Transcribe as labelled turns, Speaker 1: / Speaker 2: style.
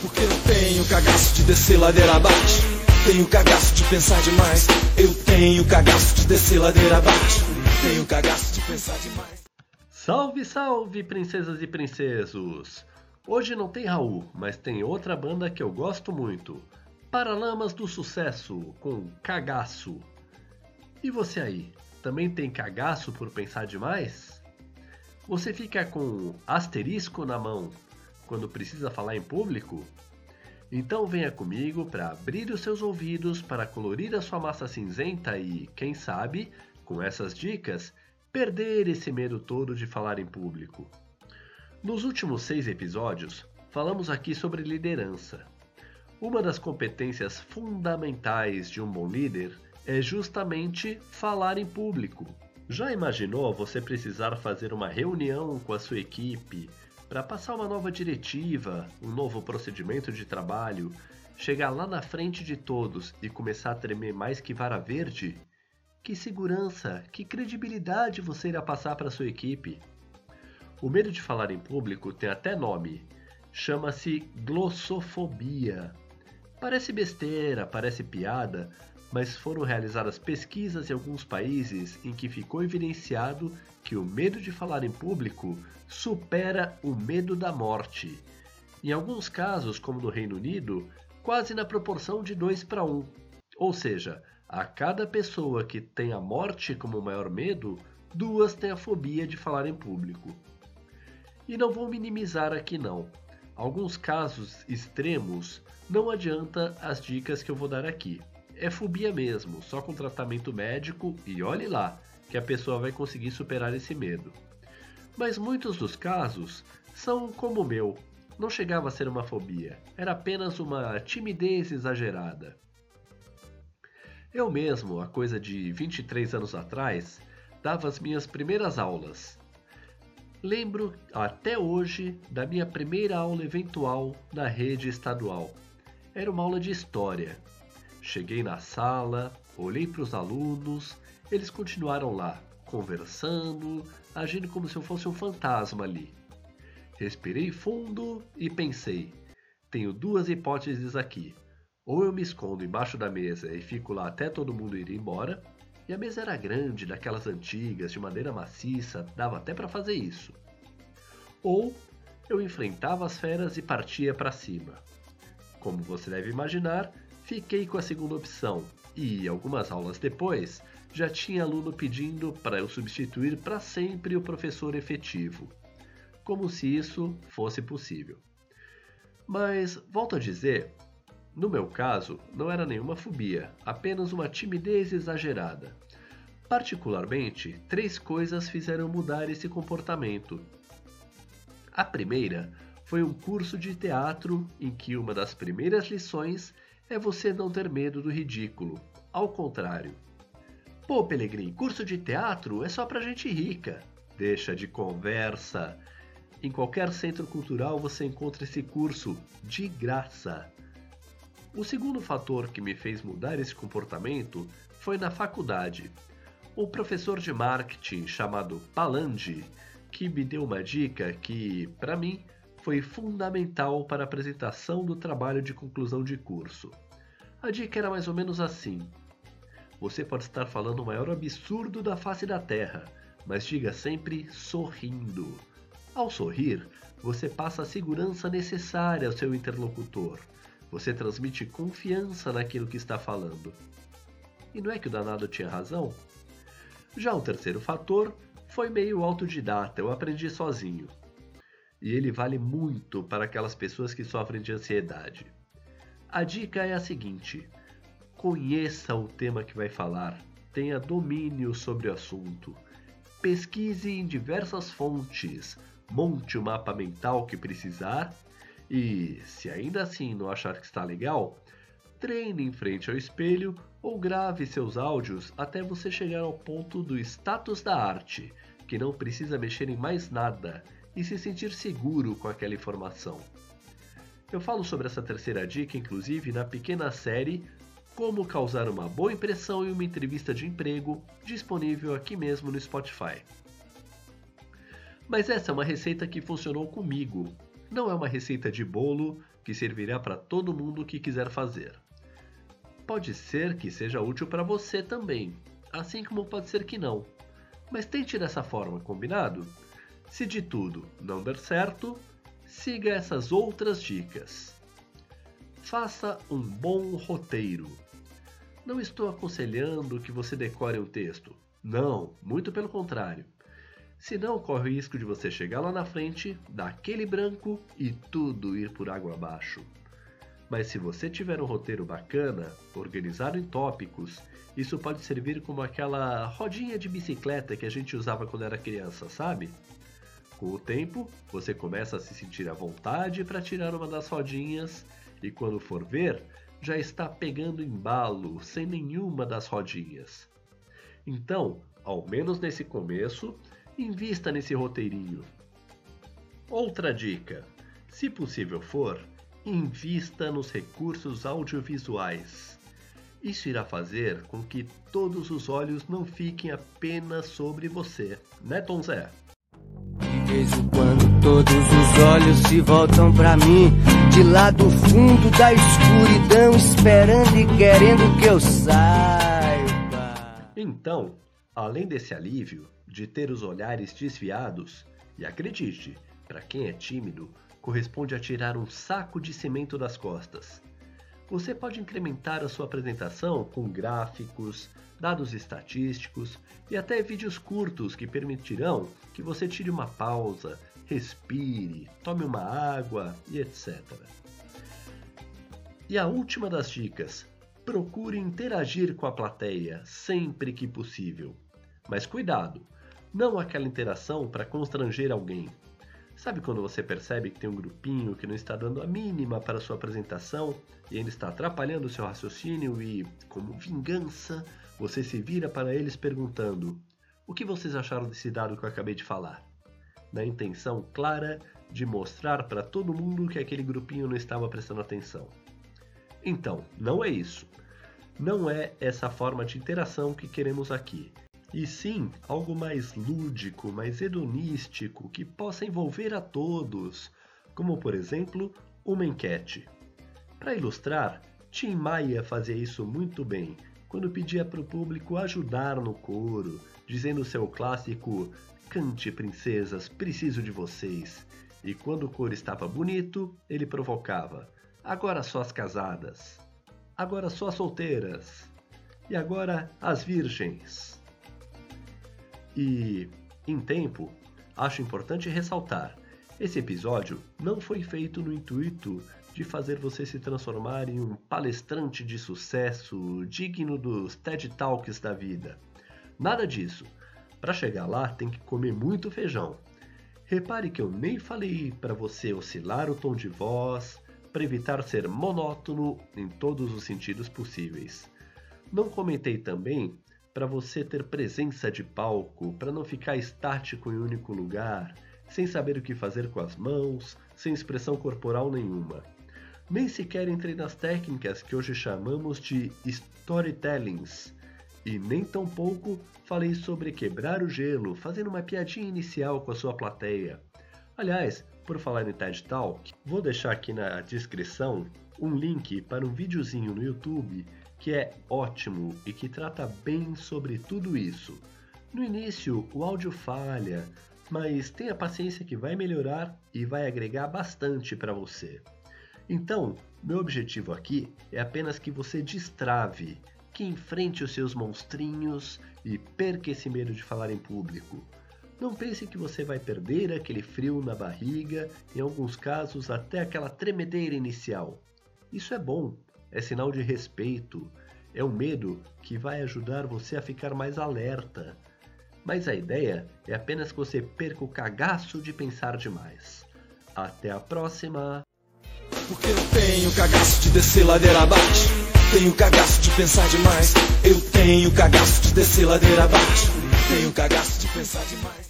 Speaker 1: Porque eu tenho cagaço de descer ladeira abaixo. Tenho cagaço de pensar demais. Eu tenho cagaço de descer ladeira abaixo. Tenho cagaço de pensar demais.
Speaker 2: Salve, salve, princesas e princesos! Hoje não tem Raul, mas tem outra banda que eu gosto muito. Paralamas do Sucesso, com Cagaço. E você aí, também tem cagaço por pensar demais? Você fica com asterisco na mão quando precisa falar em público? Então venha comigo para abrir os seus ouvidos para colorir a sua massa cinzenta e, quem sabe, com essas dicas, perder esse medo todo de falar em público. Nos últimos seis episódios, falamos aqui sobre liderança. Uma das competências fundamentais de um bom líder é justamente falar em público. Já imaginou você precisar fazer uma reunião com a sua equipe para passar uma nova diretiva, um novo procedimento de trabalho, chegar lá na frente de todos e começar a tremer mais que vara verde? Que segurança, que credibilidade você irá passar para sua equipe? O medo de falar em público tem até nome. Chama-se glossofobia. Parece besteira, parece piada, mas foram realizadas pesquisas em alguns países em que ficou evidenciado que o medo de falar em público supera o medo da morte. Em alguns casos, como no Reino Unido, quase na proporção de 2 para 1. Ou seja, a cada pessoa que tem a morte como maior medo, duas têm a fobia de falar em público. E não vou minimizar aqui não. Alguns casos extremos não adianta as dicas que eu vou dar aqui é fobia mesmo, só com tratamento médico e olhe lá, que a pessoa vai conseguir superar esse medo. Mas muitos dos casos são como o meu, não chegava a ser uma fobia, era apenas uma timidez exagerada. Eu mesmo, há coisa de 23 anos atrás, dava as minhas primeiras aulas. Lembro até hoje da minha primeira aula eventual na rede estadual. Era uma aula de história Cheguei na sala, olhei para os alunos, eles continuaram lá, conversando, agindo como se eu fosse um fantasma ali. Respirei fundo e pensei: tenho duas hipóteses aqui. Ou eu me escondo embaixo da mesa e fico lá até todo mundo ir embora, e a mesa era grande, daquelas antigas, de madeira maciça, dava até para fazer isso. Ou eu enfrentava as feras e partia para cima. Como você deve imaginar, Fiquei com a segunda opção e, algumas aulas depois, já tinha aluno pedindo para eu substituir para sempre o professor efetivo. Como se isso fosse possível. Mas, volto a dizer, no meu caso, não era nenhuma fobia, apenas uma timidez exagerada. Particularmente, três coisas fizeram mudar esse comportamento. A primeira foi um curso de teatro em que uma das primeiras lições é você não ter medo do ridículo. Ao contrário. Pô, Pelegrim, curso de teatro é só pra gente rica. Deixa de conversa. Em qualquer centro cultural você encontra esse curso de graça. O segundo fator que me fez mudar esse comportamento foi na faculdade. Um professor de marketing chamado Palandi, que me deu uma dica que, para mim, foi fundamental para a apresentação do trabalho de conclusão de curso. A dica era mais ou menos assim: Você pode estar falando o maior absurdo da face da Terra, mas diga sempre sorrindo. Ao sorrir, você passa a segurança necessária ao seu interlocutor. Você transmite confiança naquilo que está falando. E não é que o danado tinha razão? Já o terceiro fator foi meio autodidata, eu aprendi sozinho e ele vale muito para aquelas pessoas que sofrem de ansiedade. A dica é a seguinte: conheça o tema que vai falar, tenha domínio sobre o assunto, pesquise em diversas fontes, monte o mapa mental que precisar e, se ainda assim não achar que está legal, treine em frente ao espelho ou grave seus áudios até você chegar ao ponto do status da arte, que não precisa mexer em mais nada e se sentir seguro com aquela informação. Eu falo sobre essa terceira dica, inclusive, na pequena série Como Causar uma Boa Impressão em uma Entrevista de Emprego, disponível aqui mesmo no Spotify. Mas essa é uma receita que funcionou comigo. Não é uma receita de bolo que servirá para todo mundo que quiser fazer. Pode ser que seja útil para você também, assim como pode ser que não. Mas tente dessa forma, combinado? Se de tudo não der certo, siga essas outras dicas. Faça um bom roteiro. Não estou aconselhando que você decore um texto. Não, muito pelo contrário. Senão corre o risco de você chegar lá na frente, dar aquele branco e tudo ir por água abaixo. Mas se você tiver um roteiro bacana, organizado em tópicos, isso pode servir como aquela rodinha de bicicleta que a gente usava quando era criança, sabe? Com o tempo, você começa a se sentir à vontade para tirar uma das rodinhas e quando for ver, já está pegando embalo sem nenhuma das rodinhas. Então, ao menos nesse começo, invista nesse roteirinho. Outra dica: se possível for, invista nos recursos audiovisuais. Isso irá fazer com que todos os olhos não fiquem apenas sobre você, né, Tom Zé?
Speaker 3: Em quando todos os olhos se voltam para mim, de lá do fundo da escuridão, esperando e querendo que eu saiba.
Speaker 2: Então, além desse alívio, de ter os olhares desviados, e acredite, para quem é tímido, corresponde a tirar um saco de cimento das costas. Você pode incrementar a sua apresentação com gráficos, dados estatísticos e até vídeos curtos que permitirão que você tire uma pausa, respire, tome uma água e etc. E a última das dicas: procure interagir com a plateia sempre que possível. Mas cuidado! não aquela interação para constranger alguém. Sabe quando você percebe que tem um grupinho que não está dando a mínima para a sua apresentação e ainda está atrapalhando o seu raciocínio e, como vingança, você se vira para eles perguntando: O que vocês acharam desse dado que eu acabei de falar? Na intenção clara de mostrar para todo mundo que aquele grupinho não estava prestando atenção. Então, não é isso. Não é essa forma de interação que queremos aqui e sim algo mais lúdico, mais hedonístico, que possa envolver a todos, como por exemplo uma enquete. Para ilustrar, Tim Maia fazia isso muito bem quando pedia para o público ajudar no coro, dizendo seu clássico Cante, princesas, preciso de vocês. E quando o coro estava bonito, ele provocava: Agora só as casadas, agora só as solteiras, e agora as virgens. E, em tempo, acho importante ressaltar: esse episódio não foi feito no intuito de fazer você se transformar em um palestrante de sucesso digno dos TED Talks da vida. Nada disso. Para chegar lá, tem que comer muito feijão. Repare que eu nem falei para você oscilar o tom de voz, para evitar ser monótono em todos os sentidos possíveis. Não comentei também para você ter presença de palco, para não ficar estático em um único lugar, sem saber o que fazer com as mãos, sem expressão corporal nenhuma. Nem sequer entrei nas técnicas que hoje chamamos de storytellings, e nem tampouco falei sobre quebrar o gelo, fazendo uma piadinha inicial com a sua plateia. Aliás, por falar em TED Talk, vou deixar aqui na descrição um link para um videozinho no YouTube que é ótimo e que trata bem sobre tudo isso. No início, o áudio falha, mas tenha paciência que vai melhorar e vai agregar bastante para você. Então, meu objetivo aqui é apenas que você destrave, que enfrente os seus monstrinhos e perca esse medo de falar em público. Não pense que você vai perder aquele frio na barriga, em alguns casos até aquela tremedeira inicial. Isso é bom, é sinal de respeito, é um medo que vai ajudar você a ficar mais alerta. Mas a ideia é apenas que você perca o cagaço de pensar demais. Até a próxima!
Speaker 1: Porque eu tenho cagaço de descer ladeira abaixo. Tenho cagaço de pensar demais. Eu tenho cagaço de descer ladeira abaixo. Tenho cagaço de pensar demais.